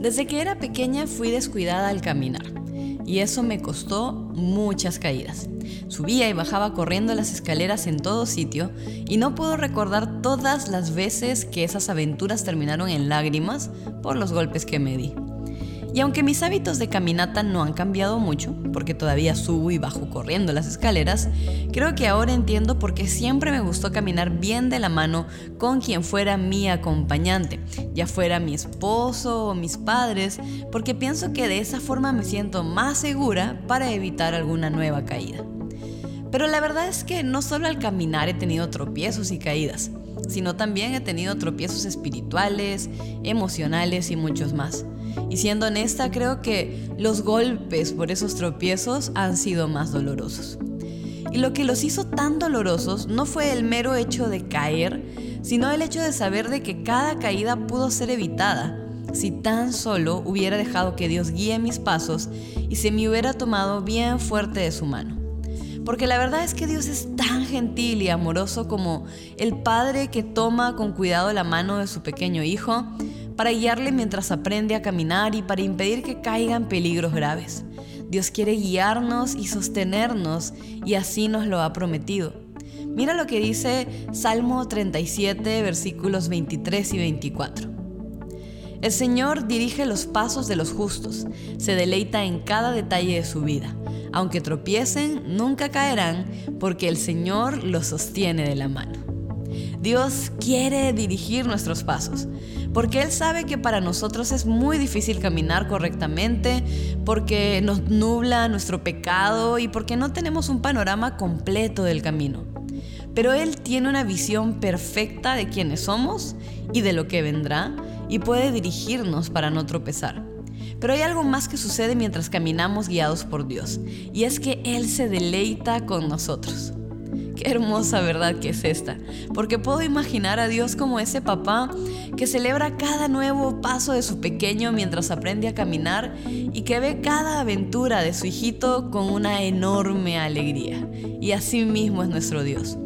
Desde que era pequeña fui descuidada al caminar y eso me costó muchas caídas. Subía y bajaba corriendo las escaleras en todo sitio y no puedo recordar todas las veces que esas aventuras terminaron en lágrimas por los golpes que me di. Y aunque mis hábitos de caminata no han cambiado mucho, porque todavía subo y bajo corriendo las escaleras, creo que ahora entiendo por qué siempre me gustó caminar bien de la mano con quien fuera mi acompañante, ya fuera mi esposo o mis padres, porque pienso que de esa forma me siento más segura para evitar alguna nueva caída. Pero la verdad es que no solo al caminar he tenido tropiezos y caídas, sino también he tenido tropiezos espirituales, emocionales y muchos más. Y siendo honesta, creo que los golpes por esos tropiezos han sido más dolorosos. Y lo que los hizo tan dolorosos no fue el mero hecho de caer, sino el hecho de saber de que cada caída pudo ser evitada si tan solo hubiera dejado que Dios guíe mis pasos y se me hubiera tomado bien fuerte de su mano. Porque la verdad es que Dios es tan gentil y amoroso como el padre que toma con cuidado la mano de su pequeño hijo para guiarle mientras aprende a caminar y para impedir que caiga en peligros graves. Dios quiere guiarnos y sostenernos y así nos lo ha prometido. Mira lo que dice Salmo 37, versículos 23 y 24. El Señor dirige los pasos de los justos, se deleita en cada detalle de su vida. Aunque tropiecen, nunca caerán, porque el Señor los sostiene de la mano. Dios quiere dirigir nuestros pasos, porque Él sabe que para nosotros es muy difícil caminar correctamente, porque nos nubla nuestro pecado y porque no tenemos un panorama completo del camino. Pero Él tiene una visión perfecta de quiénes somos y de lo que vendrá y puede dirigirnos para no tropezar. Pero hay algo más que sucede mientras caminamos guiados por Dios, y es que Él se deleita con nosotros. Qué hermosa verdad que es esta, porque puedo imaginar a Dios como ese papá que celebra cada nuevo paso de su pequeño mientras aprende a caminar y que ve cada aventura de su hijito con una enorme alegría. Y así mismo es nuestro Dios.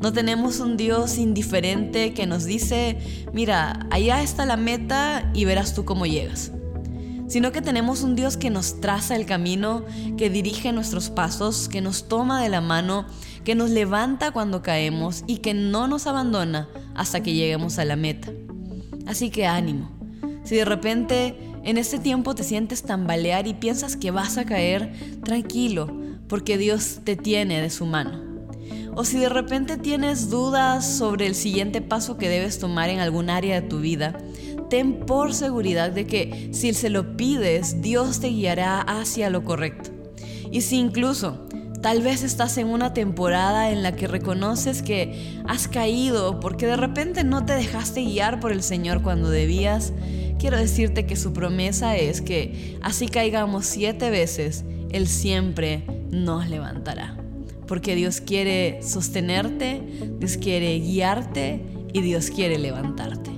No tenemos un Dios indiferente que nos dice, mira, allá está la meta y verás tú cómo llegas sino que tenemos un Dios que nos traza el camino, que dirige nuestros pasos, que nos toma de la mano, que nos levanta cuando caemos y que no nos abandona hasta que lleguemos a la meta. Así que ánimo. Si de repente en este tiempo te sientes tambalear y piensas que vas a caer, tranquilo, porque Dios te tiene de su mano. O si de repente tienes dudas sobre el siguiente paso que debes tomar en algún área de tu vida, ten por seguridad de que si se lo pides, Dios te guiará hacia lo correcto. Y si incluso tal vez estás en una temporada en la que reconoces que has caído porque de repente no te dejaste guiar por el Señor cuando debías, quiero decirte que su promesa es que así caigamos siete veces, Él siempre nos levantará. Porque Dios quiere sostenerte, Dios quiere guiarte y Dios quiere levantarte.